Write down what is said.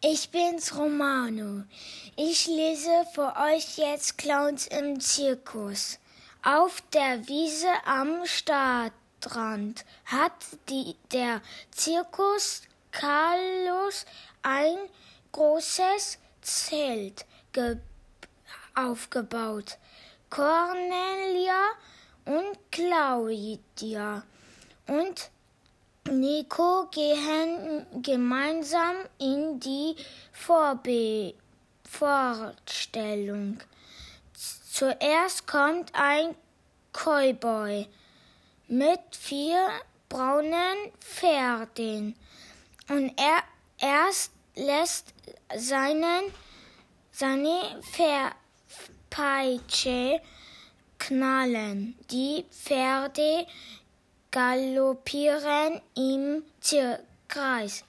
Ich bin's Romano. Ich lese für euch jetzt Clowns im Zirkus. Auf der Wiese am Stadtrand hat die, der Zirkus Carlos ein großes Zelt aufgebaut. Cornelia und Claudia und Nico gehen gemeinsam in die Vorbe Vorstellung. Zuerst kommt ein Cowboy mit vier braunen Pferden und er erst lässt seinen, seine Peitsche knallen. Die Pferde galoppieren im Kreis.